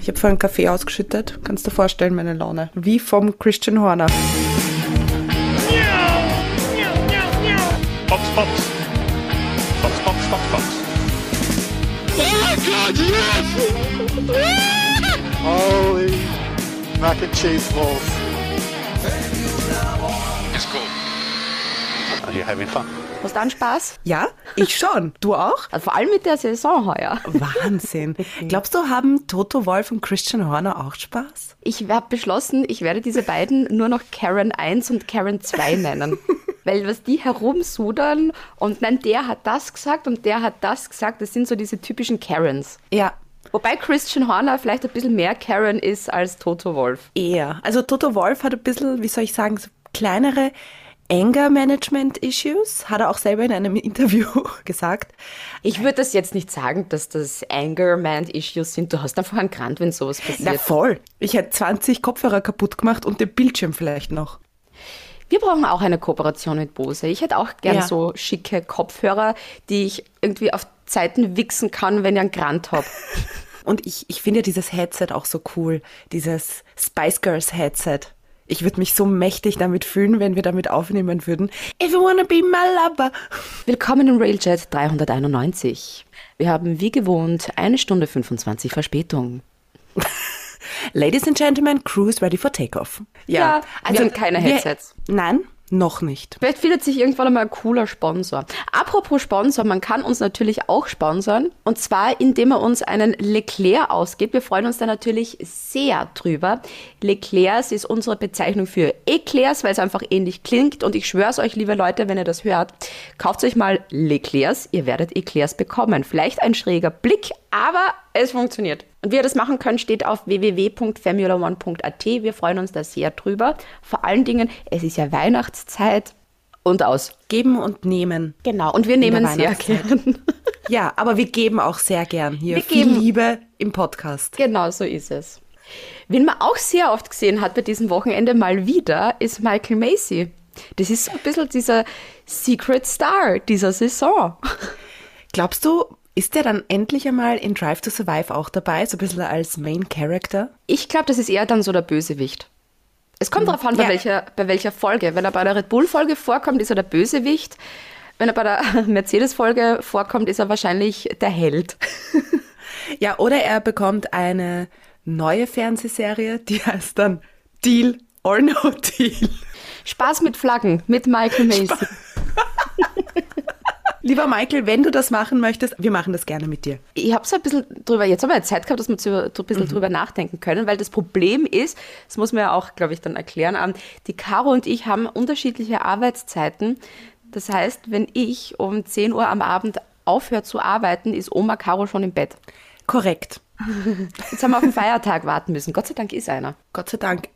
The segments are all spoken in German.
Ich habe vorhin Kaffee ausgeschüttet. Kannst du dir vorstellen, meine Laune. Wie vom Christian Horner. Box, Box. Box, Box, Box, Box. Oh God, yes! Holy mac and cheese balls. It's cool. Are you having fun? Hast du einen Spaß? Ja, ich schon. Du auch? Also vor allem mit der Saison heuer. Wahnsinn. Glaubst du, haben Toto Wolf und Christian Horner auch Spaß? Ich habe beschlossen, ich werde diese beiden nur noch Karen 1 und Karen 2 nennen. Weil was die herumsudern und nein, der hat das gesagt und der hat das gesagt, das sind so diese typischen Karens. Ja, Wobei Christian Horner vielleicht ein bisschen mehr Karen ist als Toto Wolf. eher. Also Toto Wolf hat ein bisschen, wie soll ich sagen, so kleinere Anger-Management-Issues, hat er auch selber in einem Interview gesagt. Ich würde das jetzt nicht sagen, dass das Anger-Man-Issues sind. Du hast einfach einen Grant, wenn sowas Na passiert. voll. Ich hätte 20 Kopfhörer kaputt gemacht und den Bildschirm vielleicht noch. Wir brauchen auch eine Kooperation mit Bose. Ich hätte auch gern Ja. so schicke Kopfhörer, die ich irgendwie auf Zeiten wichsen kann, wenn ich einen Grant habe. Und ich, ich finde dieses Headset auch so cool, dieses Spice Girls Headset. Ich würde mich so mächtig damit fühlen, wenn wir damit aufnehmen würden. If you wanna be my lover. Willkommen im Railjet 391. Wir haben wie gewohnt eine Stunde 25 Verspätung. Ladies and Gentlemen, crew is ready for takeoff. Ja, wir haben keine wir- Headsets. nein, noch nicht. Vielleicht findet sich irgendwann einmal ein cooler Sponsor. Apropos Sponsor, man kann uns natürlich auch sponsern. Und zwar, indem er uns einen Leclerc ausgibt. Wir freuen uns da natürlich sehr drüber. Leclercs ist unsere Bezeichnung für Eclairs, weil es einfach ähnlich klingt. Und ich schwöre es euch, liebe Leute, wenn ihr das hört, kauft euch mal Leclercs. Ihr werdet Eclairs bekommen. Vielleicht ein schräger Blick, aber es funktioniert. Und wie ihr das machen könnt, steht auf www.formula1.at. Wir freuen uns da sehr drüber. Vor allen Dingen, es ist ja Weihnachtszeit und aus. Geben und nehmen. Genau, und wir nehmen sehr gern. Ja, aber wir geben auch sehr gern hier Wir viel geben- Liebe im Podcast. genau so ist es. Wen man auch sehr oft gesehen hat bei diesem Wochenende mal wieder, ist Michael Macy. Das ist so ein bisschen dieser Secret Star dieser Saison. Glaubst du, ist der dann endlich einmal in Drive to Survive auch dabei, so ein bisschen als Main Character? Ich glaube, das ist eher dann so der Bösewicht. Es kommt darauf an, bei, Ja. welcher, bei welcher Folge. Wenn er bei der Red Bull-Folge vorkommt, ist er der Bösewicht. Wenn er bei der Mercedes-Folge vorkommt, ist er wahrscheinlich der Held. Ja, oder er bekommt eine neue Fernsehserie, die heißt dann Deal or No Deal. Spaß mit Flaggen, mit Michael Macy. Lieber Michael, wenn du das machen möchtest, wir machen das gerne mit dir. Ich habe so ein bisschen drüber, jetzt haben wir ja Zeit gehabt, dass wir zu, ein bisschen drüber nachdenken können, weil das Problem ist, das muss man ja auch, glaube ich, dann erklären, ähm, die Caro und ich haben unterschiedliche Arbeitszeiten. Das heißt, wenn ich um 10 Uhr am Abend aufhöre zu arbeiten, ist Oma Caro schon im Bett. Korrekt. Jetzt haben wir auf den Feiertag warten müssen. Gott sei Dank ist einer. Gott sei Dank.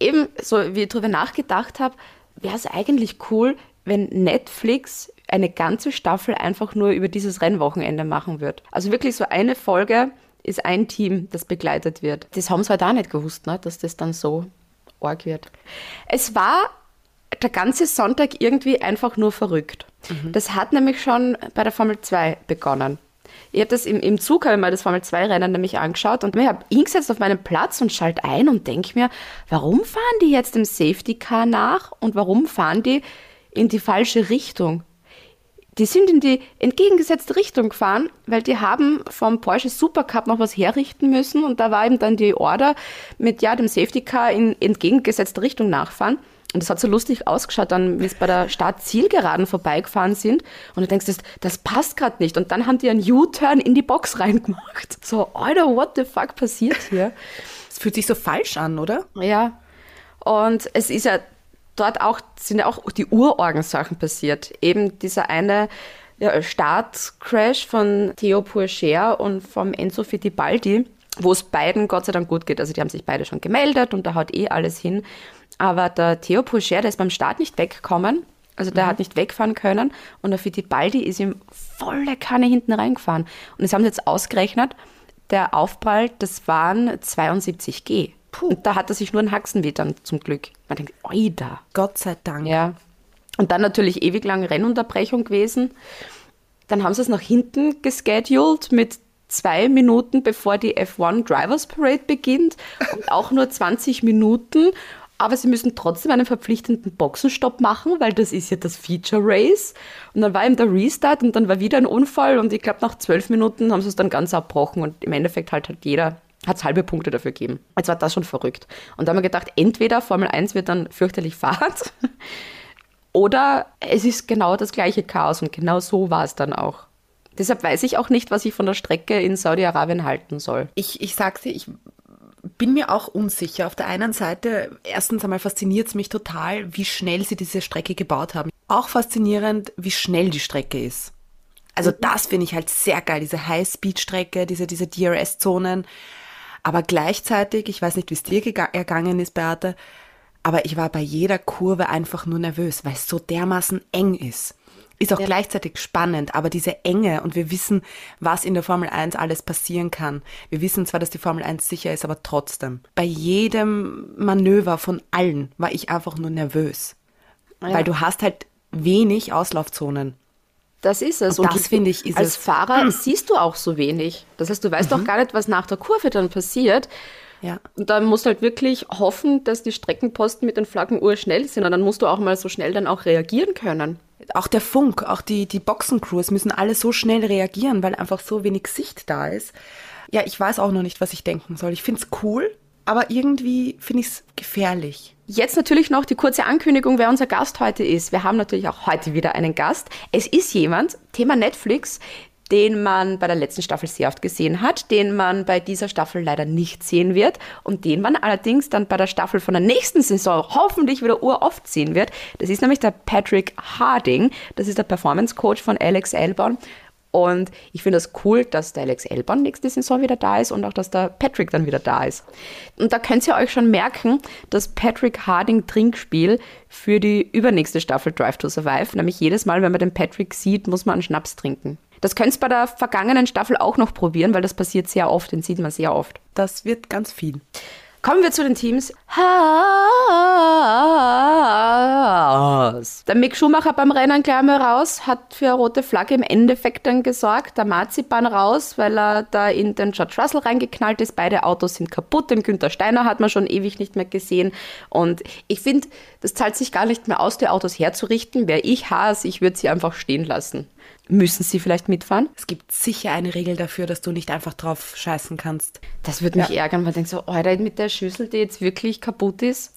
Eben, so wie ich drüber nachgedacht habe, wäre es eigentlich cool, wenn Netflix eine ganze Staffel einfach nur über dieses Rennwochenende machen würde. Also wirklich so eine Folge ist ein Team, das begleitet wird. Das haben sie halt auch nicht gewusst, ne? dass das dann so arg wird. Es war der ganze Sonntag irgendwie einfach nur verrückt. Das hat nämlich schon bei der Formel 2 begonnen. Ich habe das im, im Zug, habe ich mir das Formel 2-Rennen nämlich angeschaut und ich habe hingesetzt auf meinen Platz und schalte ein und denke mir, warum fahren die jetzt dem Safety Car nach und warum fahren die in die falsche Richtung? Die sind in die entgegengesetzte Richtung gefahren, weil die haben vom Porsche Supercup noch was herrichten müssen und da war eben dann die Order mit ja dem Safety Car in entgegengesetzte Richtung nachfahren. Und das hat so lustig ausgeschaut, dann, wie es bei der Start-Zielgeraden vorbeigefahren sind. Und du denkst, das, das passt gerade nicht. Und dann haben die einen U-Turn in die Box reingemacht. So, Alter, what the fuck passiert hier? Es fühlt sich so falsch an, oder? Ja. Und es ist ja dort auch, sind ja auch die Urorgensachen passiert. Eben dieser eine ja, Startcrash von Theo Pourchaire und vom Enzo Fittipaldi, wo es beiden Gott sei Dank gut geht. Also die haben sich beide schon gemeldet und da haut eh alles hin. Aber der Theo Pourchaire, der ist beim Start nicht weggekommen. Also der hat nicht wegfahren können und der Fittipaldi ist ihm volle Kanne hinten reingefahren. Und das haben sie jetzt ausgerechnet, der Aufprall, das waren 72 G. Und da hat er sich nur einen Haxen dann zum Glück. Man denkt, oida. Gott sei Dank. Ja. Und dann natürlich ewig lang Rennunterbrechung gewesen. Dann haben sie es nach hinten gescheduled mit zwei Minuten bevor die F1 Drivers Parade beginnt und auch nur 20 Minuten. Aber sie müssen trotzdem einen verpflichtenden Boxenstopp machen, weil das ist ja das Feature Race. Und dann war eben der Restart und dann war wieder ein Unfall und ich glaube nach zwölf Minuten haben sie es dann ganz abbrochen und im Endeffekt halt hat jeder hat halbe Punkte dafür gegeben. Jetzt war das schon verrückt. Und da haben wir gedacht, entweder Formel 1 wird dann fürchterlich Fahrt oder es ist genau das gleiche Chaos und genau so war es dann auch. Deshalb weiß ich auch nicht, was ich von der Strecke in Saudi-Arabien halten soll. Ich, ich sag's dir, ich bin mir auch unsicher. Auf der einen Seite, erstens einmal fasziniert es mich total, wie schnell sie diese Strecke gebaut haben. Auch faszinierend, wie schnell die Strecke ist. Also das finde ich halt sehr geil, diese High-Speed-Strecke, diese, diese DRS-Zonen. Aber gleichzeitig, ich weiß nicht, wie es dir ergangen ist, Beate, aber ich war bei jeder Kurve einfach nur nervös, weil es so dermaßen eng ist. Ist auch ja. gleichzeitig spannend, aber diese Enge und wir wissen, was in der Formel 1 alles passieren kann. Wir wissen zwar, dass die Formel 1 sicher ist, aber trotzdem. Bei jedem Manöver von allen war ich einfach nur nervös. Ja. Weil du hast halt wenig Auslaufzonen. Das ist es. Und, und das finde ich ist Als es. Fahrer siehst du auch so wenig. Das heißt, du weißt mhm. auch gar nicht, was nach der Kurve dann passiert. Ja. Und da musst du halt wirklich hoffen, dass die Streckenposten mit den Flaggen urschnell sind. Und dann musst du auch mal so schnell dann auch reagieren können auch der Funk, auch die, die Boxencrews müssen alle so schnell reagieren, weil einfach so wenig Sicht da ist. Ja, ich weiß auch noch nicht, was ich denken soll. Ich finde es cool, aber irgendwie finde ich es gefährlich. Jetzt natürlich noch die kurze Ankündigung, wer unser Gast heute ist. Wir haben natürlich auch heute wieder einen Gast. Es ist jemand, Thema Netflix, den man bei der letzten Staffel sehr oft gesehen hat, den man bei dieser Staffel leider nicht sehen wird und den man allerdings dann bei der Staffel von der nächsten Saison hoffentlich wieder uroft sehen wird. Das ist nämlich der Patrick Harding. Das ist der Performance Coach von Alex Albon. Und ich finde das cool, dass der Alex Elbon nächste Saison wieder da ist und auch, dass der Patrick dann wieder da ist. Und da könnt ihr euch schon merken, das Patrick Harding Trinkspiel für die übernächste Staffel Drive to Survive. Nämlich jedes Mal, wenn man den Patrick sieht, muss man einen Schnaps trinken. Das könnt ihr bei der vergangenen Staffel auch noch probieren, weil das passiert sehr oft, den sieht man sehr oft. Das wird ganz viel. Kommen wir zu den Teams. Haas. Der Mick Schumacher beim Rennen gleich mal raus, hat für eine rote Flagge im Endeffekt dann gesorgt. Der Marzipan raus, weil er da in den George Russell reingeknallt ist. Beide Autos sind kaputt. Den Günther Steiner hat man schon ewig nicht mehr gesehen. Und ich finde, das zahlt sich gar nicht mehr aus, die Autos herzurichten. Wäre ich Haas, ich würde sie einfach stehen lassen. Müssen Sie vielleicht mitfahren? Es gibt sicher eine Regel dafür, dass du nicht einfach drauf scheißen kannst. Das würde mich ja. ärgern, weil ich denke so, Alter, mit der Schüssel, die jetzt wirklich kaputt ist.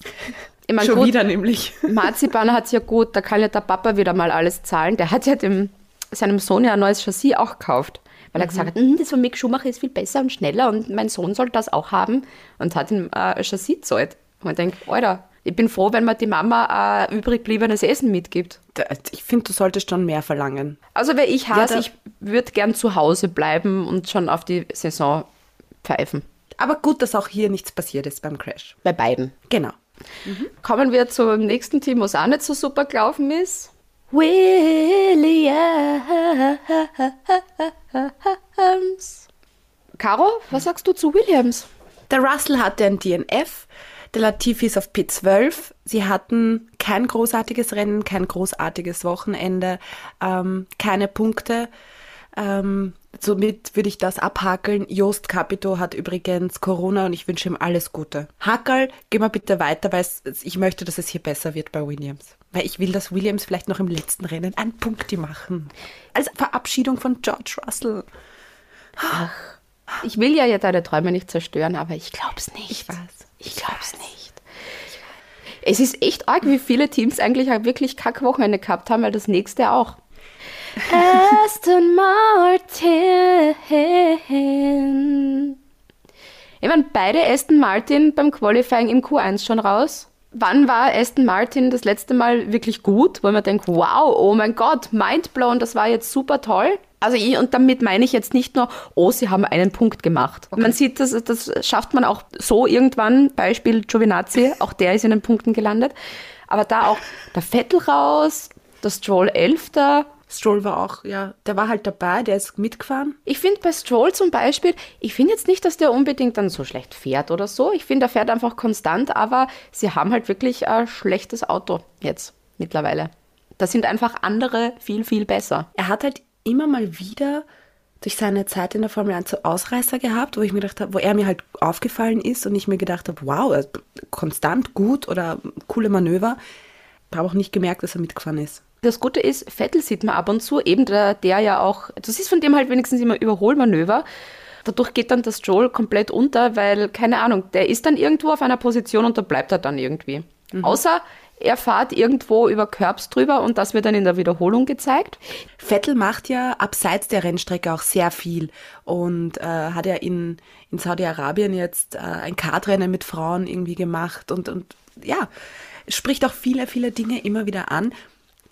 Ich mein, Schon gut, wieder nämlich. Marzipan hat es ja gut, da kann ja der Papa wieder mal alles zahlen. Der hat ja dem, seinem Sohn ja ein neues Chassis auch gekauft. Weil er mhm. gesagt hat, hm, das von Mick Schumacher ist viel besser und schneller und mein Sohn soll das auch haben. Und hat ihm äh, ein Chassis gezahlt. Und ich denke, Alter, ich bin froh, wenn mir die Mama äh, übrig gebliebenes Essen mitgibt. Ich finde, du solltest schon mehr verlangen. Also wäre ich Hase, ja, ich würde gern zu Hause bleiben und schon auf die Saison pfeifen. Aber gut, dass auch hier nichts passiert ist beim Crash. Bei beiden. Genau. Mhm. Kommen wir zum nächsten Team, was auch nicht so super gelaufen ist. Williams. Caro, was sagst du zu Williams? Der Russell hatte ein DNF der Latifi ist auf P12. Sie hatten kein großartiges Rennen, kein großartiges Wochenende, ähm, keine Punkte. Ähm, somit würde ich das abhakeln. Jost Capito hat übrigens Corona und ich wünsche ihm alles Gute. Hackerl, geh mal bitte weiter, weil ich möchte, dass es hier besser wird bei Williams. Weil ich will, dass Williams vielleicht noch im letzten Rennen einen Punkti machen. Als Verabschiedung von George Russell. Ach, ich will ja, ja deine Träume nicht zerstören, aber ich glaub's nicht. Ich weiß. Ich glaube es nicht. Es ist echt arg, wie viele Teams eigentlich wirklich Kackwochenende gehabt haben, weil das nächste auch. Aston Martin. Ich meine, beide Aston Martin beim Qualifying im Q1 schon raus. Wann war Aston Martin das letzte Mal wirklich gut, wo man denkt, wow, oh mein Gott, mindblown, das war jetzt super toll? Also ich, und damit meine ich jetzt nicht nur, oh, sie haben einen Punkt gemacht. Okay. Man sieht, das, das schafft man auch so irgendwann. Beispiel Giovinazzi, auch der ist in den Punkten gelandet. Aber da auch der Vettel raus, der Stroll Elfter. Stroll war auch, ja, der war halt dabei, der ist mitgefahren. Ich finde bei Stroll zum Beispiel, ich finde jetzt nicht, dass der unbedingt dann so schlecht fährt oder so. Ich finde, er fährt einfach konstant, aber sie haben halt wirklich ein schlechtes Auto jetzt mittlerweile. Da sind einfach andere viel, viel besser. Er hat halt immer mal wieder durch seine Zeit in der Formel 1 so Ausreißer gehabt, wo ich mir gedacht habe, wo er mir halt aufgefallen ist und ich mir gedacht habe, wow, konstant gut oder coole Manöver. Habe auch nicht gemerkt, dass er mitgefahren ist. Das Gute ist, Vettel sieht man ab und zu, eben der, der ja auch, du siehst von dem halt wenigstens immer Überholmanöver. Dadurch geht dann das Joel komplett unter, weil, keine Ahnung, der ist dann irgendwo auf einer Position und da bleibt er dann irgendwie. Mhm. Außer er fährt irgendwo über Curbs drüber und das wird dann in der Wiederholung gezeigt. Vettel macht ja abseits der Rennstrecke auch sehr viel und äh, hat ja in, in Saudi-Arabien jetzt äh, ein Kartrennen mit Frauen irgendwie gemacht und, und ja, spricht auch viele, viele Dinge immer wieder an.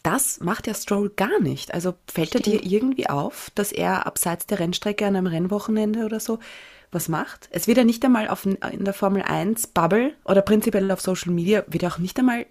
Das macht ja Stroll gar nicht. Also fällt er dir irgendwie auf, dass er abseits der Rennstrecke an einem Rennwochenende oder so was macht? Es wird ja nicht einmal auf, in der Formel 1 Bubble oder prinzipiell auf Social Media, wird auch nicht einmal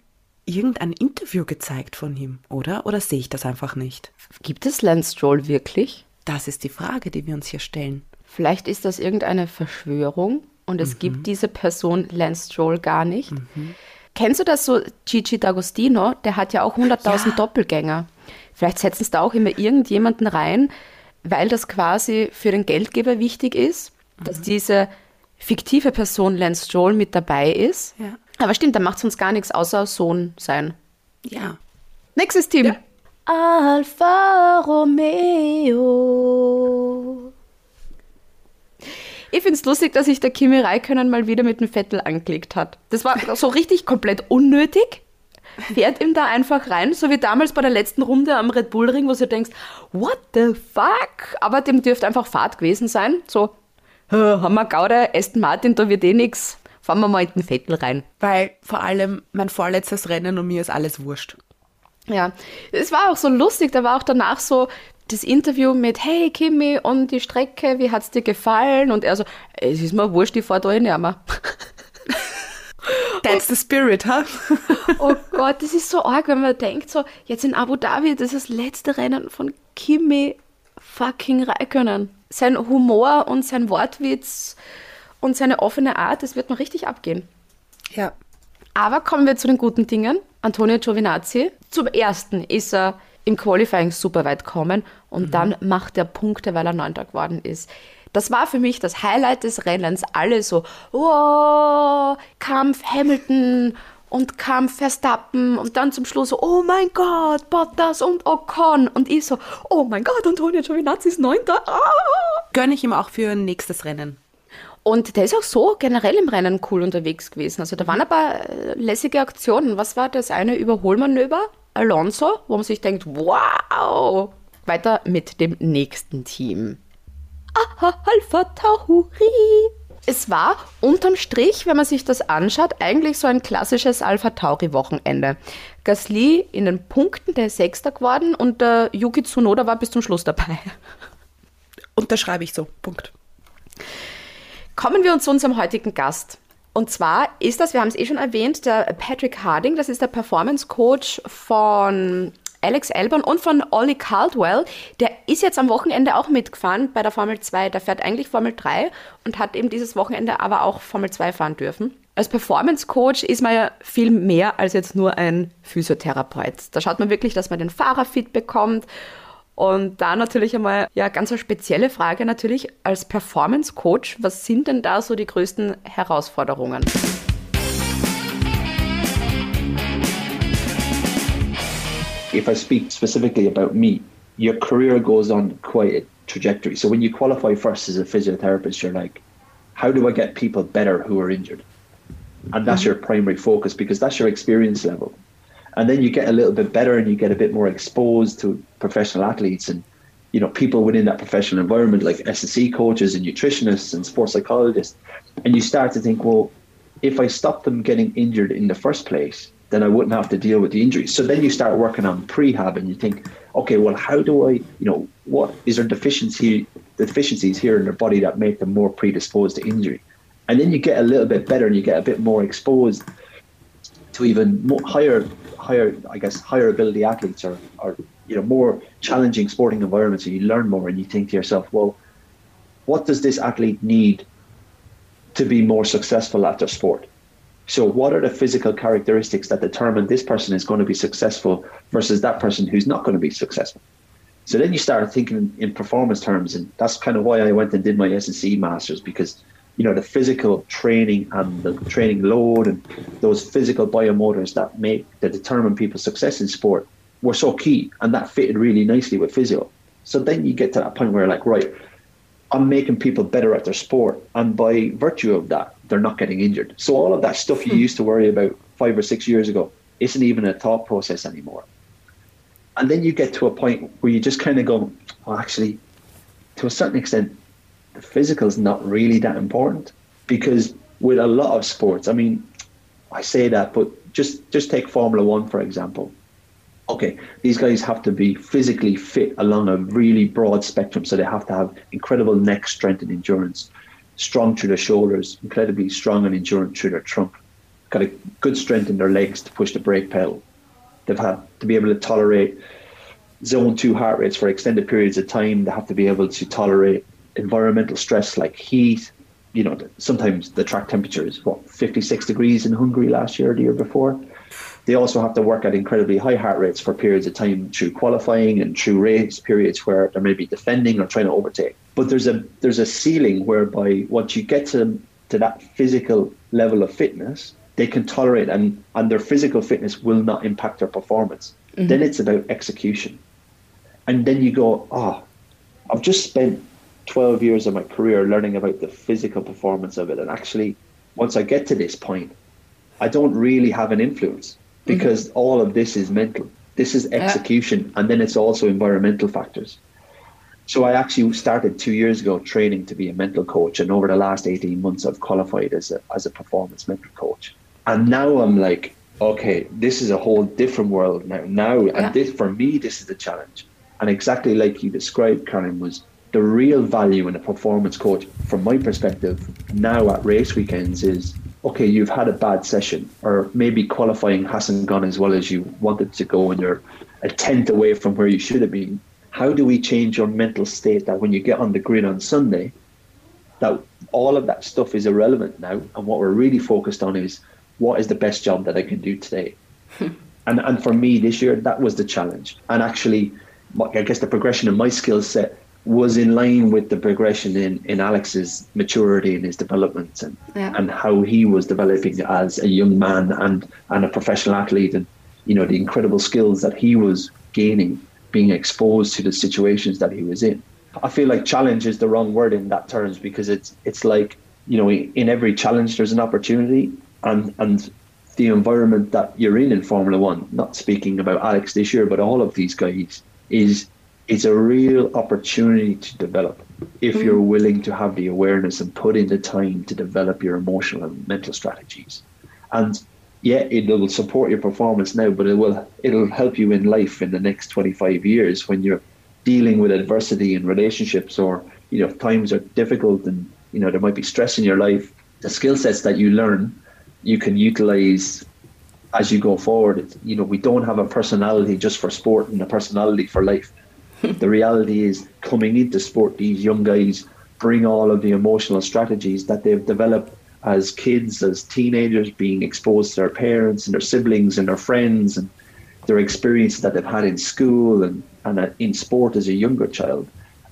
irgendein Interview gezeigt von ihm, oder? Oder sehe ich das einfach nicht? Gibt es Lance Stroll wirklich? Das ist die Frage, die wir uns hier stellen. Vielleicht ist das irgendeine Verschwörung und es mhm. gibt diese Person Lance Stroll gar nicht. Mhm. Kennst du das so, Gigi D'Agostino? Der hat ja auch 100.000 ja. Doppelgänger. Vielleicht setzen es da auch immer irgendjemanden rein, weil das quasi für den Geldgeber wichtig ist, mhm. dass diese fiktive Person Lance Stroll mit dabei ist. Ja. Aber stimmt, dann macht es uns gar nichts außer Sohn sein. Ja. Nächstes Team. Ja. Alfa Romeo. Ich finde es lustig, dass sich der Kimi Räikkönen mal wieder mit dem Vettel angelegt hat. Das war so richtig komplett unnötig. Fährt ihm da einfach rein, so wie damals bei der letzten Runde am Red Bull Ring, wo du denkst, what the fuck? Aber dem dürfte einfach Fahrt gewesen sein. So, haben wir Gaude, Aston Martin, da wird eh nichts fahren wir mal in den Vettel rein. Weil vor allem mein vorletztes Rennen und mir ist alles wurscht. Ja, es war auch so lustig, da war auch danach so das Interview mit Hey Kimi und die Strecke, wie hat es dir gefallen? Und er so, es ist mir wurscht, ich fahre da nicht mehr. That's the spirit, huh? oh Gott, das ist so arg, wenn man denkt, so, jetzt in Abu Dhabi, das ist das letzte Rennen von Kimi fucking Räikkönen. Sein Humor und sein Wortwitz und seine offene Art, das wird noch richtig abgehen. Ja. Aber kommen wir zu den guten Dingen. Antonio Giovinazzi. Zum ersten ist er im Qualifying super weit gekommen und mhm. dann macht er Punkte, weil er Neunter geworden ist. Das war für mich das Highlight des Rennens. Alle so, wow, Kampf Hamilton und Kampf Verstappen und dann zum Schluss so, oh mein Gott, Bottas und Ocon. Und ich so, oh mein Gott, Antonio Giovinazzi ist Neunter. Ah. Gönne ich ihm auch für ein nächstes Rennen. Und der ist auch so generell im Rennen cool unterwegs gewesen. Also da waren ein paar äh, lässige Aktionen. Was war das eine Überholmanöver? Alonso, wo man sich denkt, wow! Weiter mit dem nächsten Team. Aha, Alpha Tauri. Es war unterm Strich, wenn man sich das anschaut, eigentlich so ein klassisches Alpha Tauri Wochenende. Gasly in den Punkten, der ist Sechster geworden und der Yuki Tsunoda war bis zum Schluss dabei. Unterschreibe ich so. Punkt. Kommen wir uns zu unserem heutigen Gast. Und zwar ist das, wir haben es eh schon erwähnt, der Patrick Harding, das ist der Performance Coach von Alex Albon und von Ollie Caldwell. Der ist jetzt am Wochenende auch mitgefahren bei der Formel 2. Der fährt eigentlich Formel 3 und hat eben dieses Wochenende aber auch Formel 2 fahren dürfen. Als Performance Coach ist man ja viel mehr als jetzt nur ein Physiotherapeut. Da schaut man wirklich, dass man den Fahrer fit bekommt und da natürlich einmal, ja, ganz eine spezielle Frage natürlich als Performance Coach. Was sind denn da so die größten Herausforderungen? If I speak specifically about me, your career goes on quite a trajectory. So when you qualify first as a physiotherapist, you're like, how do I get people better who are injured? And that's mm-hmm. your primary focus because that's your experience level. And then you get a little bit better and you get a bit more exposed to professional athletes and you know people within that professional environment like SSC coaches and nutritionists and sports psychologists. And you start to think well if I stop them getting injured in the first place then I wouldn't have to deal with the injuries. So then you start working on prehab and you think okay well how do I you know what is there deficiency deficiencies here in their body that make them more predisposed to injury? And then you get a little bit better and you get a bit more exposed to even more, higher higher, I guess, higher ability athletes or you know more challenging sporting environments, and you learn more, and you think to yourself, well, what does this athlete need to be more successful at their sport? So, what are the physical characteristics that determine this person is going to be successful versus that person who's not going to be successful? So then you start thinking in performance terms, and that's kind of why I went and did my S&C masters because you know the physical training and the training load and those physical biomotors that make that determine people's success in sport were so key, and that fitted really nicely with physio. So then you get to that point where like, right, I'm making people better at their sport, and by virtue of that, they're not getting injured. So all of that stuff you Hmm. used to worry about five or six years ago isn't even a thought process anymore. And then you get to a point where you just kind of go, well, actually, to a certain extent, physical is not really that important because with a lot of sports, I mean, I say that, but just just take Formula One for example. Okay, these guys have to be physically fit along a really broad spectrum, so they have to have incredible neck strength and endurance, strong through their shoulders, incredibly strong and endurant through their trunk, got a good strength in their legs to push the brake pedal. They've had to be able to tolerate zone two heart rates for extended periods of time. They have to be able to tolerate environmental stress like heat. You know, sometimes the track temperature is what 56 degrees in Hungary last year, or the year before. They also have to work at incredibly high heart rates for periods of time through qualifying and through race periods where they may be defending or trying to overtake. But there's a there's a ceiling whereby once you get to to that physical level of fitness, they can tolerate and and their physical fitness will not impact their performance. Mm-hmm. Then it's about execution. And then you go, oh, I've just spent 12 years of my career learning about the physical performance of it. And actually, once I get to this point, I don't really have an influence mm-hmm. because all of this is mental. This is execution. And then it's also environmental factors. So I actually started two years ago training to be a mental coach. And over the last 18 months, I've qualified as a, as a performance mental coach. And now I'm like, okay, this is a whole different world now. Now, Yeah. and this, for me, this is the challenge. And exactly like you described, Karen, was the real value in a performance coach, from my perspective, now at race weekends is okay, you've had a bad session, or maybe qualifying hasn't gone as well as you wanted to go, and you're a tenth away from where you should have been. How do we change your mental state that when you get on the grid on Sunday, that all of that stuff is irrelevant now, and what we're really focused on is what is the best job that I can do today. and and for me this year, that was the challenge. And actually, I guess the progression in my skill set was in line with the progression in, in Alex's maturity and his development and, Yeah. and how he was developing as a young man and, and a professional athlete and you know the incredible skills that he was gaining being exposed to the situations that he was in. I feel like challenge is the wrong word in that terms because it's it's like you know in every challenge there's an opportunity and and the environment that you're in in Formula One, not speaking about Alex this year, but all of these guys, is it's a real opportunity to develop if hmm. you're willing to have the awareness and put in the time to develop your emotional and mental strategies. And yeah, it will support your performance now, but it will it'll help you in life in the next 25 years when you're dealing with adversity in relationships or you know if times are difficult and you know there might be stress in your life. The skill sets that you learn, you can utilize as you go forward. It's, you know, we don't have a personality just for sport and a personality for life. The reality is coming into sport, these young guys bring all of the emotional strategies that they've developed as kids, as teenagers, being exposed to their parents and their siblings and their friends and their experiences that they've had in school and, and uh, in sport as a younger child.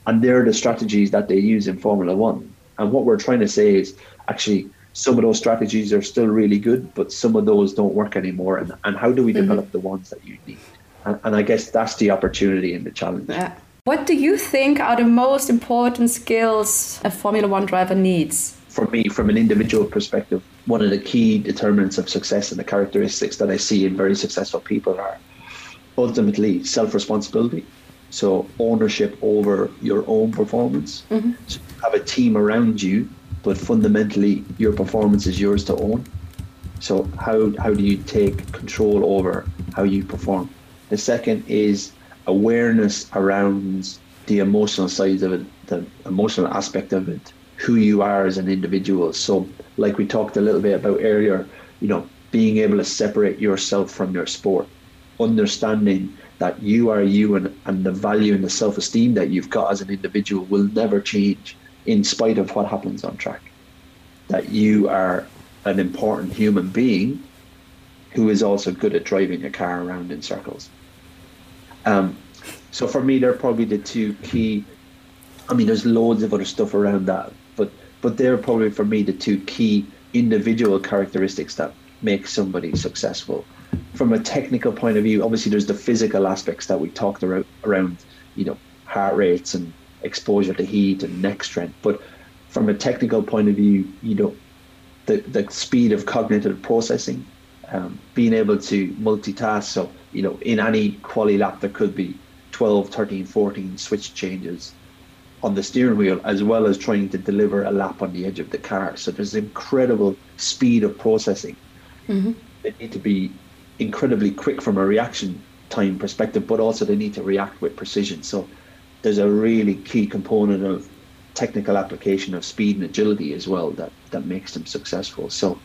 And they're the strategies that they use in Formula One. And what we're trying to say is actually some of those strategies are still really good, but some of those don't work anymore. And, and how do we develop the ones that you need? And, and I guess that's the opportunity and the challenge. Yeah. What do you think are the most important skills a Formula One driver needs? For me, from an individual perspective, one of the key determinants of success and the characteristics that I see in very successful people are ultimately self responsibility. So, ownership over your own performance. Mm-hmm. So you have a team around you, but fundamentally, your performance is yours to own. So, how, how do you take control over how you perform? The second is awareness around the emotional side of it, the emotional aspect of it, who you are as an individual. So, like we talked a little bit about earlier, you know, being able to separate yourself from your sport, understanding that you are you and, and the value and the self esteem that you've got as an individual will never change in spite of what happens on track. That you are an important human being who is also good at driving a car around in circles. Um, So for me, they're probably the two key. I mean, there's loads of other stuff around that, but but they're probably for me the two key individual characteristics that make somebody successful. From a technical point of view, obviously there's the physical aspects that we talked around, around you know, heart rates and exposure to heat and neck strength. But from a technical point of view, you know, the, the speed of cognitive processing, um, being able to multitask. So, you know, in any quali lap, there could be 12, 13, 14 switch changes on the steering wheel, as well as trying to deliver a lap on the edge of the car. So there's incredible speed of processing. They need to be incredibly quick from a reaction time perspective, but also they need to react with precision. So there's a really key component of technical application of speed and agility as well that that makes them successful. So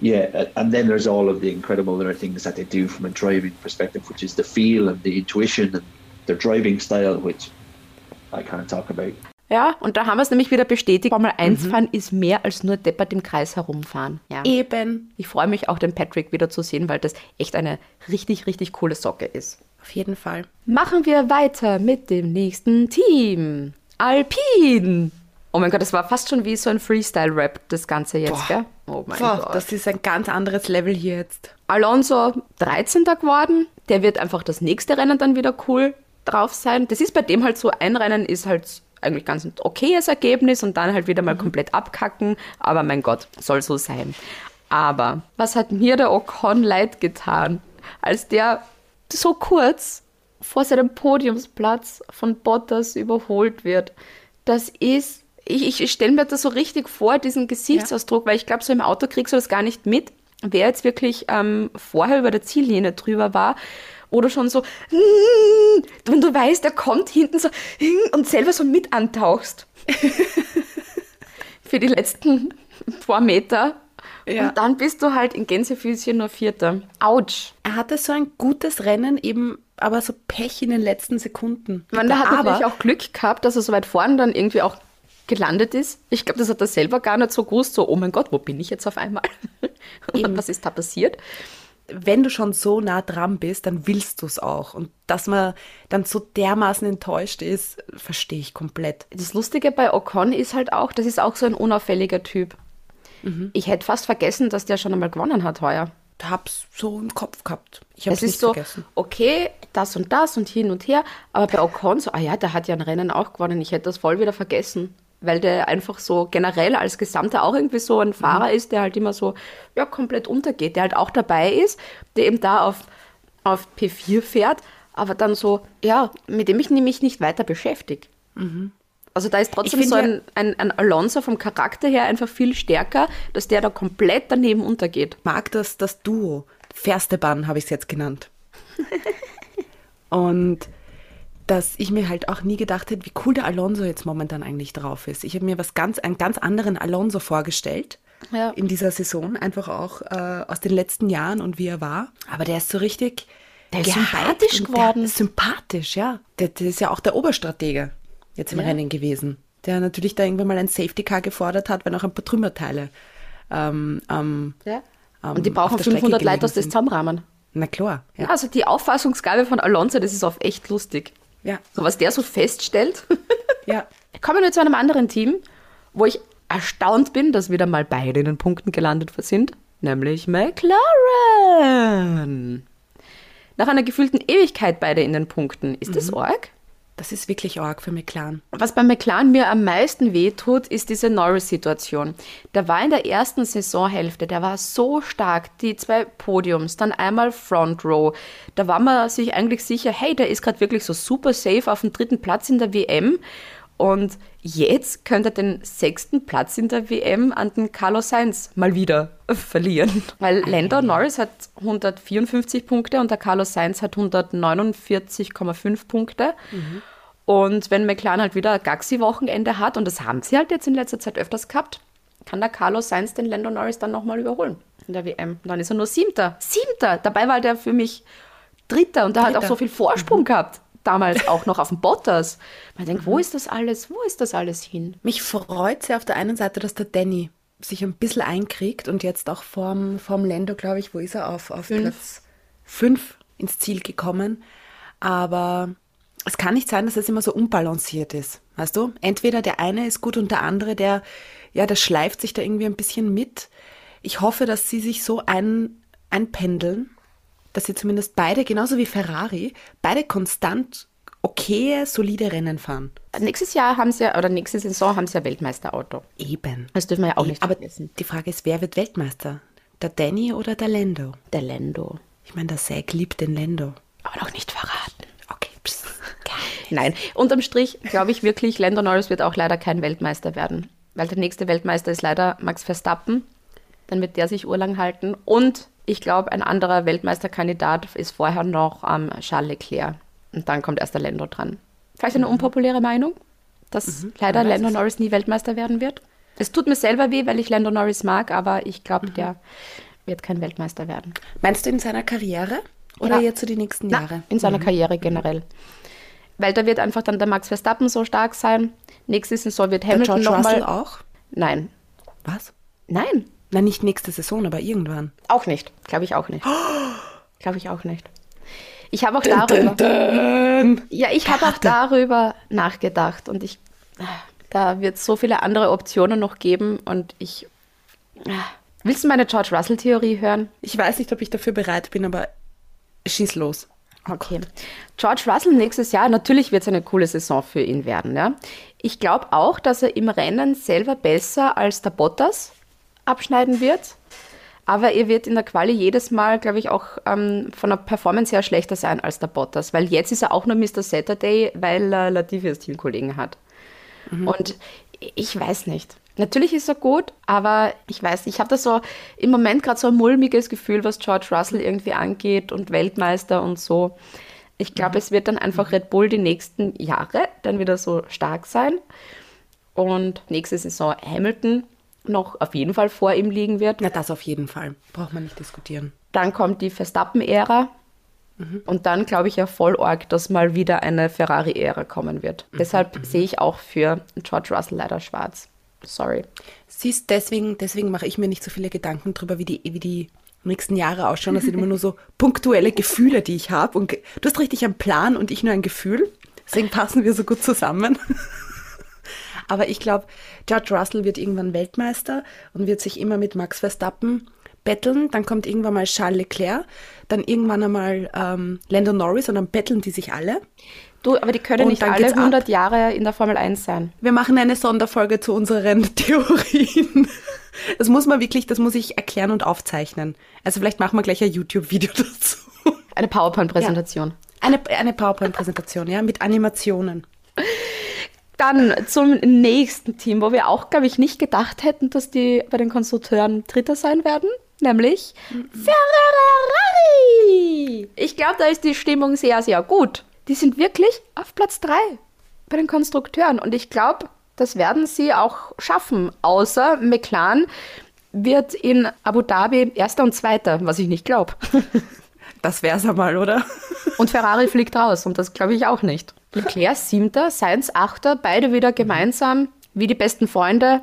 yeah, uh, and then there's all of the incredible other things that they do from a driving perspective, which is the feel and the intuition and their driving style, which I can't talk about. Ja, und da haben wir es nämlich wieder bestätigt. Formel 1 fahren ist mehr als nur deppert im Kreis herumfahren. Ja. Eben. Ich freue mich auch, den Patrick wieder zu sehen, weil das echt eine richtig, richtig coole Socke ist. Auf jeden Fall. Machen wir weiter mit dem nächsten Team. Alpine. Oh mein Gott, das war fast schon wie so ein Freestyle-Rap, das Ganze jetzt, Boah. gell? Oh mein Boah, Gott. das ist ein ganz anderes Level hier jetzt. Alonso 13. geworden. Der wird einfach das nächste Rennen dann wieder cool drauf sein. Das ist bei dem halt so, ein Rennen ist halt eigentlich ganz ein okayes Ergebnis und dann halt wieder mal komplett abkacken. Aber mein Gott, soll so sein. Aber was hat mir der Ocon leid getan, als der so kurz vor seinem Podiumsplatz von Bottas überholt wird? Das ist, ich, ich stelle mir das so richtig vor, diesen Gesichtsausdruck, weil ich glaube, so im Auto kriegst du das gar nicht mit, wer jetzt wirklich ähm, vorher über der Ziellinie drüber war. Oder schon so, wenn du weißt, er kommt hinten so und selber so mit antauchst. Für die letzten paar Meter. Ja. Und dann bist du halt in Gänsefüßchen nur Vierter. Autsch. Er hatte so ein gutes Rennen, eben aber so Pech in den letzten Sekunden. Man, der hat aber natürlich auch Glück gehabt, dass er so weit vorne dann irgendwie auch gelandet ist. Ich glaube, das hat er selber gar nicht so gewusst, so, oh mein Gott, wo bin ich jetzt auf einmal? Eben. Was ist da passiert? wenn du schon so nah dran bist, dann willst du es auch. Und dass man dann so dermaßen enttäuscht ist, verstehe ich komplett. Das Lustige bei Ocon ist halt auch, das ist auch so ein unauffälliger Typ. Mhm. Ich hätte fast vergessen, dass der schon einmal gewonnen hat heuer. Hab's so im Kopf gehabt. Ich habe Es nicht so, vergessen. okay, das und das und hin und her. Aber bei Ocon so, ah ja, der hat ja ein Rennen auch gewonnen. Ich hätte das voll wieder vergessen. Weil der einfach so generell als Gesamter auch irgendwie so ein Fahrer ist, der halt immer so, ja, komplett untergeht. Der halt auch dabei ist, der eben da auf, auf P4 fährt, aber dann so, ja, mit dem ich mich nicht weiter beschäftige. Also da ist trotzdem so ein, ein, ein Alonso vom Charakter her einfach viel stärker, dass der da komplett daneben untergeht. mag das, das Duo. Versteban habe ich es jetzt genannt. Und dass ich mir halt auch nie gedacht hätte, wie cool der Alonso jetzt momentan eigentlich drauf ist. Ich habe mir was ganz, einen ganz anderen Alonso vorgestellt Ja. in dieser Saison, einfach auch äh, aus den letzten Jahren und wie er war. Aber der ist so richtig. Der ist sympathisch geworden. Sympathisch, ja. Der, der ist ja auch der Oberstratege jetzt im Ja. Rennen gewesen. Der natürlich da irgendwann mal ein Safety Car gefordert hat, wenn auch ein paar Trümmerteile. Ähm, ähm, Ja. ähm, Und die brauchen auf der Strecke 500 Leute, dass das sind. zusammenrahmen. Na klar, ja. Also die Auffassungsgabe von Alonso, das ist oft echt lustig. Ja, So was der so feststellt. ja. Kommen wir zu einem anderen Team, wo ich erstaunt bin, dass wieder mal beide in den Punkten gelandet sind, nämlich McLaren. Nach einer gefühlten Ewigkeit beide in den Punkten. Ist das arg? Das ist wirklich arg für McLaren. Was bei McLaren mir am meisten wehtut, ist diese Norris-Situation. Der war in der ersten Saisonhälfte, der war so stark, die zwei Podiums, dann einmal Front Row. Da war man sich eigentlich sicher, hey, der ist gerade wirklich so super safe auf dem dritten Platz in der WM. Und jetzt könnte er den sechsten Platz in der WM an den Carlos Sainz mal wieder verlieren. Weil Lando Norris hat 154 Punkte und der Carlos Sainz hat 149,5 Punkte. Und wenn McLaren halt wieder ein Gaxi-Wochenende hat, und das haben sie halt jetzt in letzter Zeit öfters gehabt, kann der Carlos Sainz den Lando Norris dann nochmal überholen in der WM. Und dann ist er nur Siebter. Siebter! Dabei war der für mich Dritter und der hat auch Dritter. so viel Vorsprung gehabt. Damals auch noch auf dem Bottas. Man denkt, wo ist das alles? Wo ist das alles hin? Mich freut sehr auf der einen Seite, dass der Danny sich ein bisschen einkriegt und jetzt auch vorm, vorm Lando, glaube ich, wo ist er? Auf, auf Fünf. Platz fünf ins Ziel gekommen. Aber es kann nicht sein, dass es immer so unbalanciert ist. Weißt du? Entweder der eine ist gut und der andere, der, ja, der schleift sich da irgendwie ein bisschen mit. Ich hoffe, dass sie sich so ein, einpendeln, dass sie zumindest beide, genauso wie Ferrari, beide konstant okaye, solide Rennen fahren. Nächstes Jahr haben sie ja, oder nächste Saison haben sie ja Weltmeisterauto. Eben. Das dürfen wir ja auch Eh, nicht Aber vergessen. die Frage ist, wer wird Weltmeister? Der Danny oder der Lando? Der Lando. Ich meine, der Zack liebt den Lando. Aber noch nicht verraten. Okay, psst. Nein, unterm Strich glaube ich wirklich, Lando Norris wird auch leider kein Weltmeister werden. Weil der nächste Weltmeister ist leider Max Verstappen. Dann wird der sich urlang halten. Und ich glaube, ein anderer Weltmeisterkandidat ist vorher noch ähm, Charles Leclerc. Und dann kommt erst der Lando dran. Vielleicht eine unpopuläre Meinung, dass leider man weiß Lando. Norris nie Weltmeister werden wird. Es tut mir selber weh, weil ich Lando Norris mag, aber ich glaube, der wird kein Weltmeister werden. Meinst du in seiner Karriere oder Ja. jetzt so die nächsten Na, Jahre? in seiner Karriere generell. Weil da wird einfach dann der Max Verstappen so stark sein. Nächste Saison wird Der Hamilton nochmal. auch? Nein. Was? Nein. Na, nicht nächste Saison, aber irgendwann. Auch nicht. Glaube ich auch nicht. Glaube ich auch nicht. Ich habe auch darüber. Ja, ich habe auch darüber nachgedacht und ich. Da wird es so viele andere Optionen noch geben und ich. Willst du meine George Russell-Theorie hören? Ich weiß nicht, ob ich dafür bereit bin, aber schieß los. Okay. George Russell nächstes Jahr, natürlich wird es eine coole Saison für ihn werden. Ja? Ich glaube auch, dass er im Rennen selber besser als der Bottas abschneiden wird. Aber er wird in der Quali jedes Mal, glaube ich, auch ähm, von der Performance her schlechter sein als der Bottas. Weil jetzt ist er auch nur Mr. Saturday, weil er Latifi als Teamkollegen hat. Und ich weiß nicht. Natürlich ist er gut, aber ich weiß nicht. Ich habe da so im Moment gerade so ein mulmiges Gefühl, was George Russell irgendwie angeht und Weltmeister und so. Ich glaube, es wird dann einfach Red Bull die nächsten Jahre dann wieder so stark sein. Und nächste Saison Hamilton noch auf jeden Fall vor ihm liegen wird. Na, das auf jeden Fall. Braucht man nicht diskutieren. Dann kommt die Verstappen-Ära. Und dann glaube ich ja voll arg, dass mal wieder eine Ferrari-Ära kommen wird. Deshalb sehe ich auch für George Russell leider schwarz. Sorry. Siehst, deswegen, deswegen mache ich mir nicht so viele Gedanken drüber, wie die, wie die nächsten Jahre ausschauen. Das sind immer nur so punktuelle Gefühle, die ich habe. Und du hast richtig einen Plan und ich nur ein Gefühl. Deswegen passen wir so gut zusammen. Aber ich glaube, George Russell wird irgendwann Weltmeister und wird sich immer mit Max Verstappen betteln. Dann kommt irgendwann mal Charles Leclerc, dann irgendwann einmal ähm, Lando Norris und dann betteln die sich alle. Du, aber die können Und nicht alle geht's ab. 100 Jahre in der Formel 1 sein. Wir machen eine Sonderfolge zu unseren Theorien. Das muss man wirklich, das muss ich erklären und aufzeichnen. Also vielleicht machen wir gleich ein YouTube-Video dazu. Eine PowerPoint-Präsentation. Eine, eine PowerPoint-Präsentation, ja, mit Animationen. Dann zum nächsten Team, wo wir auch, glaube ich, nicht gedacht hätten, dass die bei den Konstrukteuren Dritter sein werden, nämlich Ferrari. Ich glaube, da ist die Stimmung sehr, sehr gut. Die sind wirklich auf Platz 3 bei den Konstrukteuren und ich glaube, das werden sie auch schaffen, außer McLaren wird in Abu Dhabi Erster und Zweiter, was ich nicht glaube. Das wär's einmal, oder? Und Ferrari fliegt raus und das glaube ich auch nicht. Leclerc siebter, Sainz achter, beide wieder gemeinsam wie die besten Freunde.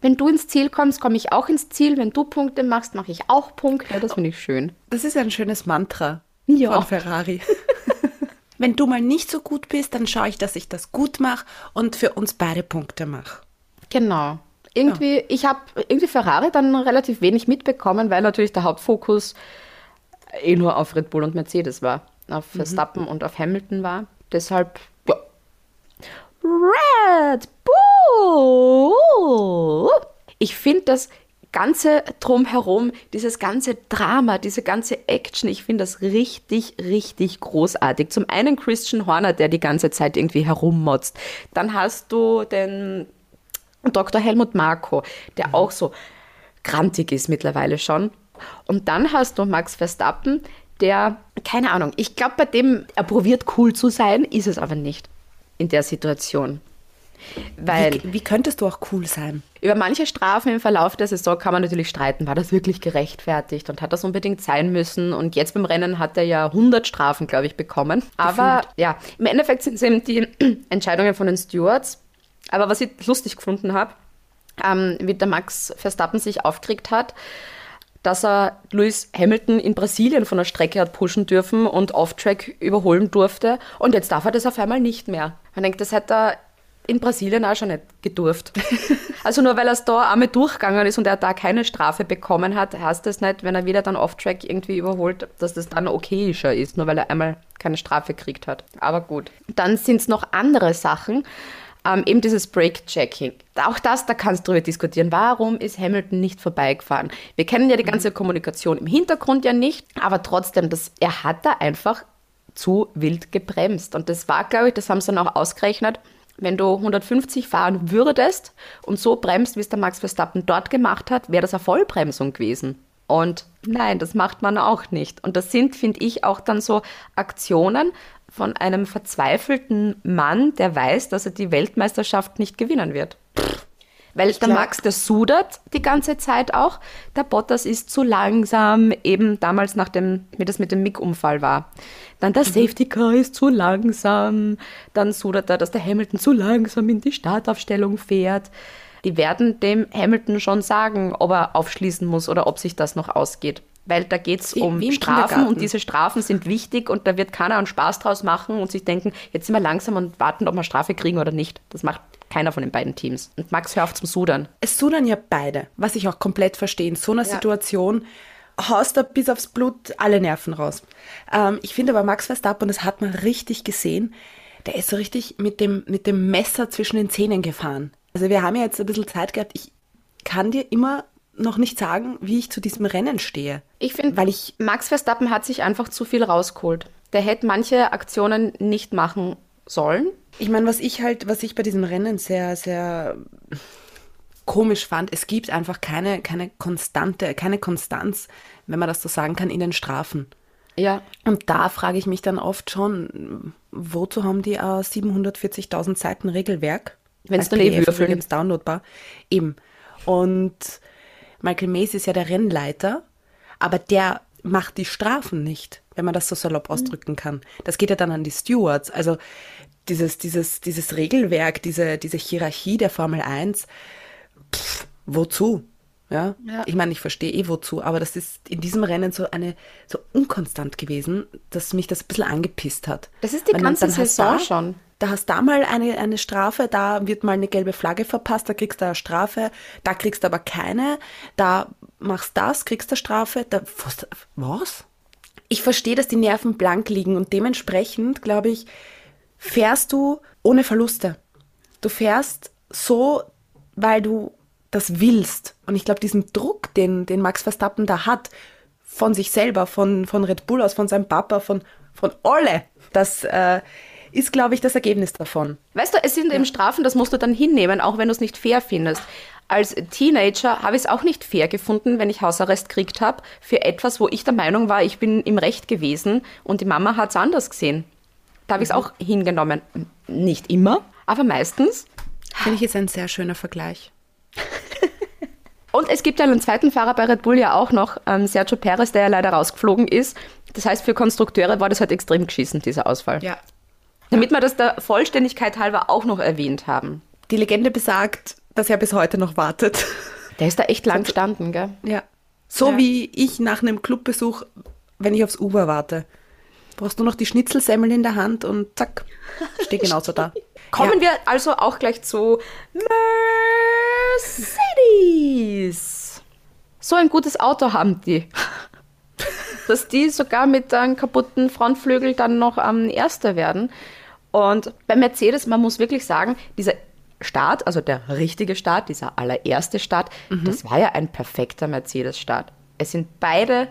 Wenn du ins Ziel kommst, komme ich auch ins Ziel. Wenn du Punkte machst, mache ich auch Punkte. Das finde ich schön. Das ist ein schönes Mantra Ja. von Ferrari. Wenn du mal nicht so gut bist, dann schaue ich, dass ich das gut mache und für uns beide Punkte mache. Genau. Irgendwie, ich habe irgendwie Ferrari dann relativ wenig mitbekommen, weil natürlich der Hauptfokus eh nur auf Red Bull und Mercedes war. Auf Verstappen und auf Hamilton war. Deshalb, ja. Red Bull! Ich finde das ganze drumherum, dieses ganze Drama, diese ganze Action, ich finde das richtig, richtig großartig. Zum einen Christian Horner, der die ganze Zeit irgendwie herummotzt. Dann hast du den Dr. Helmut Marko, der auch so grantig ist mittlerweile schon. Und dann hast du Max Verstappen, der, keine Ahnung, ich glaube, bei dem er probiert cool zu sein, ist es aber nicht in der Situation. Weil Wie, wie könntest du auch cool sein? über manche Strafen im Verlauf der Saison kann man natürlich streiten. War das wirklich gerechtfertigt und hat das unbedingt sein müssen? Und jetzt beim Rennen hat er ja 100 Strafen, glaube ich, bekommen. Aber ja, im Endeffekt sind es eben die Entscheidungen von den Stewards. Aber was ich lustig gefunden habe, ähm, wie der Max Verstappen sich aufgeregt hat, dass er Lewis Hamilton in Brasilien von der Strecke hat pushen dürfen und Off-Track überholen durfte. Und jetzt darf er das auf einmal nicht mehr. Man denkt, das hätte er in Brasilien auch schon nicht gedurft. also nur weil er es da einmal durchgegangen ist und er da keine Strafe bekommen hat, heißt das nicht, wenn er wieder dann Off-Track irgendwie überholt, dass das dann okayischer ist, nur weil er einmal keine Strafe gekriegt hat. Aber gut. Dann sind es noch andere Sachen. Ähm, eben dieses Break-Checking. Auch das, da kannst du darüber diskutieren. Warum ist Hamilton nicht vorbeigefahren? Wir kennen ja die ganze Kommunikation im Hintergrund ja nicht, aber trotzdem, das, er hat da einfach zu wild gebremst. Und das war, glaube ich, das haben sie dann auch ausgerechnet, wenn du 150 fahren würdest und so bremst, wie es der Max Verstappen dort gemacht hat, wäre das eine Vollbremsung gewesen. Und nein, das macht man auch nicht. Und das sind, finde ich, auch dann so Aktionen von einem verzweifelten Mann, der weiß, dass er die Weltmeisterschaft nicht gewinnen wird. Weil der glaub- Max, der sudert die ganze Zeit auch. Der Bottas ist zu langsam, eben damals nachdem, wie das mit dem Mick-Unfall war. Dann der Safety Car ist zu langsam. Dann sudert er, dass der Hamilton zu langsam in die Startaufstellung fährt. Die werden dem Hamilton schon sagen, ob er aufschließen muss oder ob sich das noch ausgeht. Weil da geht es um Strafen und diese Strafen sind wichtig und da wird keiner einen Spaß draus machen und sich denken, jetzt sind wir langsam und warten, ob wir Strafe kriegen oder nicht. Das macht keiner von den beiden Teams. Und Max, hör auf zum Sudern. Es sudern ja beide, was ich auch komplett verstehe. In so einer Situation haust du bis aufs Blut alle Nerven raus. Ähm, ich finde aber Max Verstappen, das hat man richtig gesehen, der ist so richtig mit dem, mit dem Messer zwischen den Zähnen gefahren. Also wir haben ja jetzt ein bisschen Zeit gehabt. Ich kann dir immer noch nicht sagen, wie ich zu diesem Rennen stehe. Ich finde, Weil ich- Max Verstappen hat sich einfach zu viel rausgeholt. Der hätte manche Aktionen nicht machen sollen. Ich meine, was ich halt, was ich bei diesem Rennen sehr, sehr komisch fand, es gibt einfach keine, keine Konstante, keine Konstanz, wenn man das so sagen kann, in den Strafen. Ja. Und da frage ich mich dann oft schon, wozu haben die äh, 740.000 Seiten Regelwerk? Wenn's Als dann eh PDF würfeln. downloadbar. Eben. Und Michael Mace ist ja der Rennleiter, aber der macht die Strafen nicht, wenn man das so salopp ausdrücken kann. Das geht ja dann an die Stewards. Also dieses, dieses, dieses Regelwerk, diese, diese Hierarchie der Formel 1, pff, wozu? Ja? Ja. Ich meine, ich verstehe eh wozu, aber das ist in diesem Rennen so eine so unkonstant gewesen, dass mich das ein bisschen angepisst hat. Das ist die Weil ganze Saison da, schon. Da hast da mal eine, eine Strafe, da wird mal eine gelbe Flagge verpasst, da kriegst du eine Strafe, da kriegst du aber keine, da machst das, kriegst du Strafe, da was? was? Ich verstehe, dass die Nerven blank liegen und dementsprechend, glaube ich, fährst du ohne Verluste. Du fährst so, weil du das willst. Und ich glaube, diesen Druck, den, den Max Verstappen da hat, von sich selber, von, von Red Bull aus, von seinem Papa, von, von alle, das äh, ist, glaube ich, das Ergebnis davon. Weißt du, es sind eben Strafen, das musst du dann hinnehmen, auch wenn du es nicht fair findest. Als Teenager habe ich es auch nicht fair gefunden, wenn ich Hausarrest gekriegt habe für etwas, wo ich der Meinung war, ich bin im Recht gewesen und die Mama hat es anders gesehen. Da habe ich es auch hingenommen. Nicht immer, aber meistens. Finde ich ist ein sehr schöner Vergleich. Und es gibt ja einen zweiten Fahrer bei Red Bull ja auch noch, ähm, Sergio Perez, der ja leider rausgeflogen ist. Das heißt, für Konstrukteure war das halt extrem geschissen, dieser Ausfall. Ja. Damit wir das der Vollständigkeit halber auch noch erwähnt haben. Die Legende besagt, dass er bis heute noch wartet. Der ist da echt lang gestanden, gell? Ja. So Ja. wie ich nach einem Clubbesuch, wenn ich aufs Uber warte. Brauchst du noch die Schnitzelsemmel in der Hand und zack, steh genauso da. Kommen wir also auch gleich zu Mercedes. So ein gutes Auto haben die. Dass die sogar mit einem kaputten Frontflügel dann noch am Erster werden. Und bei Mercedes, man muss wirklich sagen, dieser Start, also der richtige Start, dieser allererste Start, das war ja ein perfekter Mercedes-Start. Es sind beide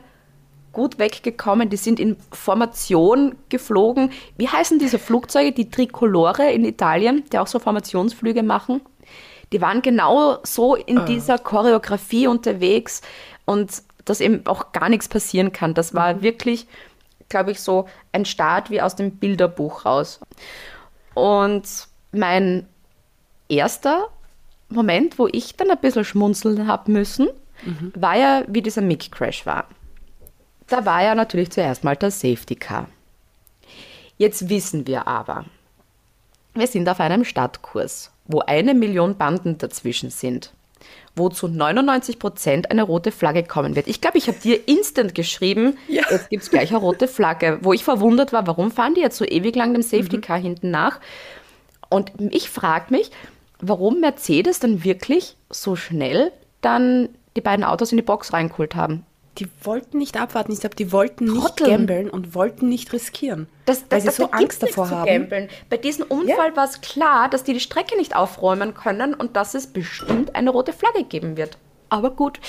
gut weggekommen. Die sind in Formation geflogen. Wie heißen diese Flugzeuge? Die Tricolore in Italien, die auch so Formationsflüge machen. Die waren genau so in dieser Choreografie unterwegs und dass eben auch gar nichts passieren kann. Das war wirklich, glaube ich, so ein Start wie aus dem Bilderbuch raus. Und mein erster Moment, wo ich dann ein bisschen schmunzeln habe müssen, war ja, wie dieser Mick-Crash war. Da war ja natürlich zuerst mal das Safety Car. Jetzt wissen wir aber, wir sind auf einem Stadtkurs, wo eine Million Banden dazwischen sind. wo zu 99 Prozent eine rote Flagge kommen wird. Ich glaube, ich habe dir instant geschrieben, Ja. jetzt gibt es gleich eine rote Flagge, wo ich verwundert war, warum fahren die jetzt so ewig lang dem Safety Mhm. Car hinten nach? Und ich frage mich, warum Mercedes dann wirklich so schnell dann die beiden Autos in die Box reingeholt haben. Die wollten nicht abwarten. Ich glaube, die wollten nicht Trotteln. gambeln und wollten nicht riskieren. Das, weil das, sie so da Angst davor haben. gambeln. Bei diesem Unfall war es klar, dass die die Strecke nicht aufräumen können und dass es bestimmt eine rote Flagge geben wird. Aber gut,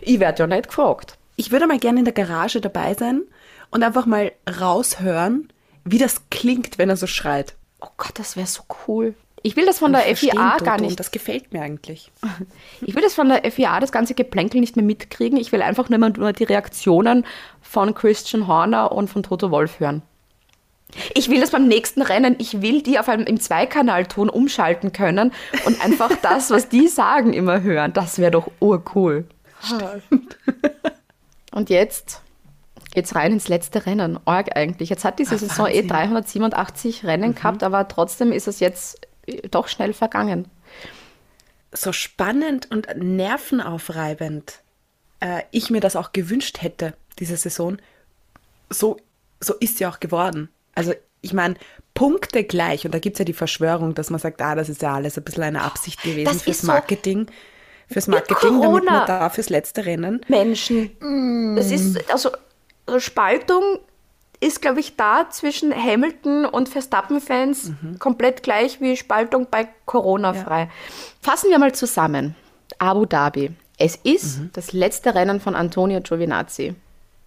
ich werde ja nicht gefragt. Ich würde mal gerne in der Garage dabei sein und einfach mal raushören, wie das klingt, wenn er so schreit. Oh Gott, das wäre so cool. Ich will das von der FIA gar nicht. das gefällt mir eigentlich. Ich will das von der FIA, das ganze Geplänkel nicht mehr mitkriegen. Ich will einfach nur, mal nur die Reaktionen von Christian Horner und von Toto Wolf hören. Ich will das beim nächsten Rennen, ich will die auf einem im Zweikanalton umschalten können und einfach das, was die sagen, immer hören. Das wäre doch urcool. Und jetzt geht's rein ins letzte Rennen. Org eigentlich. Jetzt hat diese Ah, Saison eh Wahnsinn. 387 Rennen gehabt, aber trotzdem ist es jetzt doch schnell vergangen. So spannend und nervenaufreibend äh, ich mir das auch gewünscht hätte, diese Saison, so, so ist sie auch geworden. Also ich meine, Punkte gleich. Und da gibt es ja die Verschwörung, dass man sagt, ah, das ist ja alles ein bisschen eine Absicht gewesen Das fürs ist so- Marketing. Fürs Marketing, damit man da fürs letzte Rennen. Menschen. Das ist, also, also Spaltung ist, glaube ich, da zwischen Hamilton und Verstappen-Fans komplett gleich wie Spaltung bei Corona frei. Fassen wir mal zusammen. Abu Dhabi. Es ist das letzte Rennen von Antonio Giovinazzi.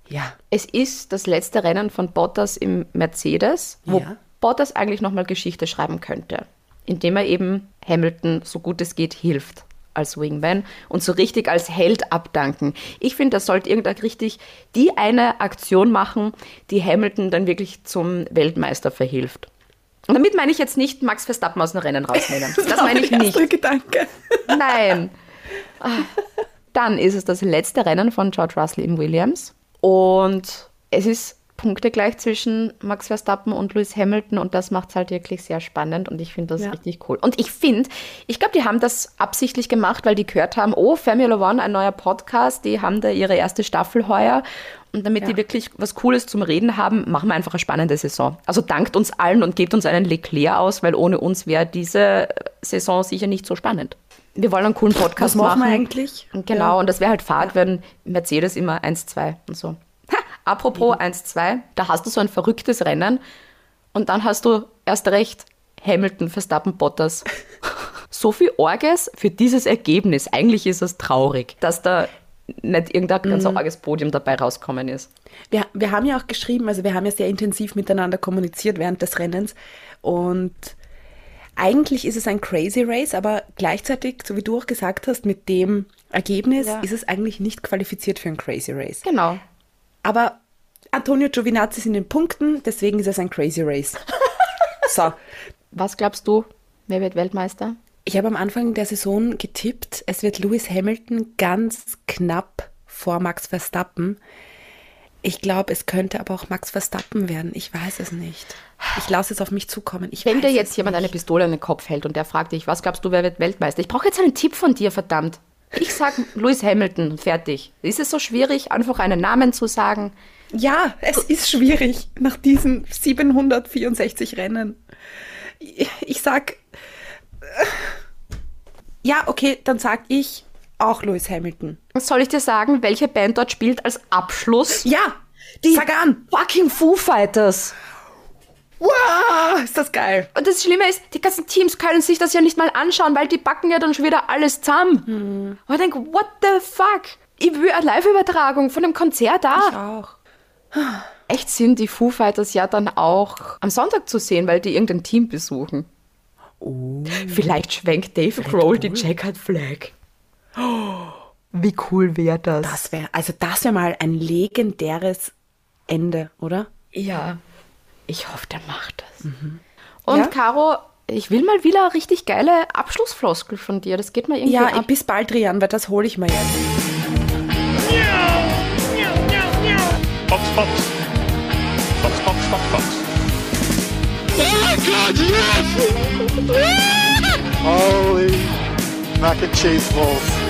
Ja. Es ist das letzte Rennen von Bottas im Mercedes, wo Ja. Bottas eigentlich nochmal Geschichte schreiben könnte, indem er eben Hamilton so gut es geht hilft als Wingman und so richtig als Held abdanken. Ich finde, das sollte irgendein richtig die eine Aktion machen, die Hamilton dann wirklich zum Weltmeister verhilft. Und damit meine ich jetzt nicht Max Verstappen aus dem Rennen rausnehmen. Das meine ich nicht. Gedanke. Nein. Ah. Dann ist es das letzte Rennen von George Russell im Williams. Und es ist punktegleich zwischen Max Verstappen und Lewis Hamilton und das macht es halt wirklich sehr spannend und ich finde das Ja. richtig cool. Und ich finde, ich glaube, die haben das absichtlich gemacht, weil die gehört haben, oh, Formula One, ein neuer Podcast, die haben da ihre erste Staffel heuer und damit die wirklich was Cooles zum Reden haben, machen wir einfach eine spannende Saison. Also dankt uns allen und gebt uns einen Leclerc aus, weil ohne uns wäre diese Saison sicher nicht so spannend. Wir wollen einen coolen Podcast Was machen wir machen. eigentlich? Und Genau, und das wäre halt Fahrt, wenn Mercedes immer 1-2 und so. Apropos 1-2, da hast du so ein verrücktes Rennen und dann hast du erst recht Hamilton, Verstappen, Bottas. So viel Orges für dieses Ergebnis. Eigentlich ist es traurig, dass da nicht irgendein ganz arges Podium dabei rauskommen ist. Wir, wir haben ja auch geschrieben, also wir haben ja sehr intensiv miteinander kommuniziert während des Rennens und eigentlich ist es ein Crazy Race, aber gleichzeitig, so wie du auch gesagt hast, mit dem Ergebnis Ja. ist es eigentlich nicht qualifiziert für ein Crazy Race. Genau. Aber Antonio Giovinazzi ist in den Punkten, deswegen ist es ein Crazy Race. so, Was glaubst du, wer wird Weltmeister? ich habe am Anfang der Saison getippt, es wird Lewis Hamilton ganz knapp vor Max Verstappen. Ich glaube, es könnte aber auch Max Verstappen werden. Ich weiß es nicht. Ich lasse es auf mich zukommen. Ich Wenn dir jetzt jemand eine nicht. Pistole in den Kopf hält und der fragt dich, was glaubst du, wer wird Weltmeister? Ich brauche jetzt einen Tipp von dir, verdammt. Ich sag Lewis Hamilton, fertig. Ist es so schwierig, einfach einen Namen zu sagen? Ja, es ist schwierig nach diesen 764 Rennen. Ich, sag. äh, Ja, okay, dann sag ich auch Lewis Hamilton. Soll ich dir sagen, welche Band dort spielt als Abschluss? Ja, sag an. Fucking Foo Fighters. Wow, ist das geil. Und das Schlimme ist, die ganzen Teams können sich das ja nicht mal anschauen, weil die backen ja dann schon wieder alles zusammen. Und ich denke, what the fuck? Ich will eine Live-Übertragung von einem Konzert da. Auch. Echt sind die Foo Fighters ja dann auch am Sonntag zu sehen, weil die irgendein Team besuchen. Vielleicht schwenkt Dave Grohl die Checkered Flag. Wie cool wäre das? Das wäre, also das wäre mal ein legendäres Ende, oder? Ja, ich hoffe, der macht das. Und Ja? Caro, ich will mal wieder richtig geile Abschlussfloskel von dir. Das geht mir irgendwie Ja, ab. bis bald, Rian, weil das hole ich mir jetzt. Fox, Fox. Fox, Fox, Fox, Fox. Holy mac and cheese balls.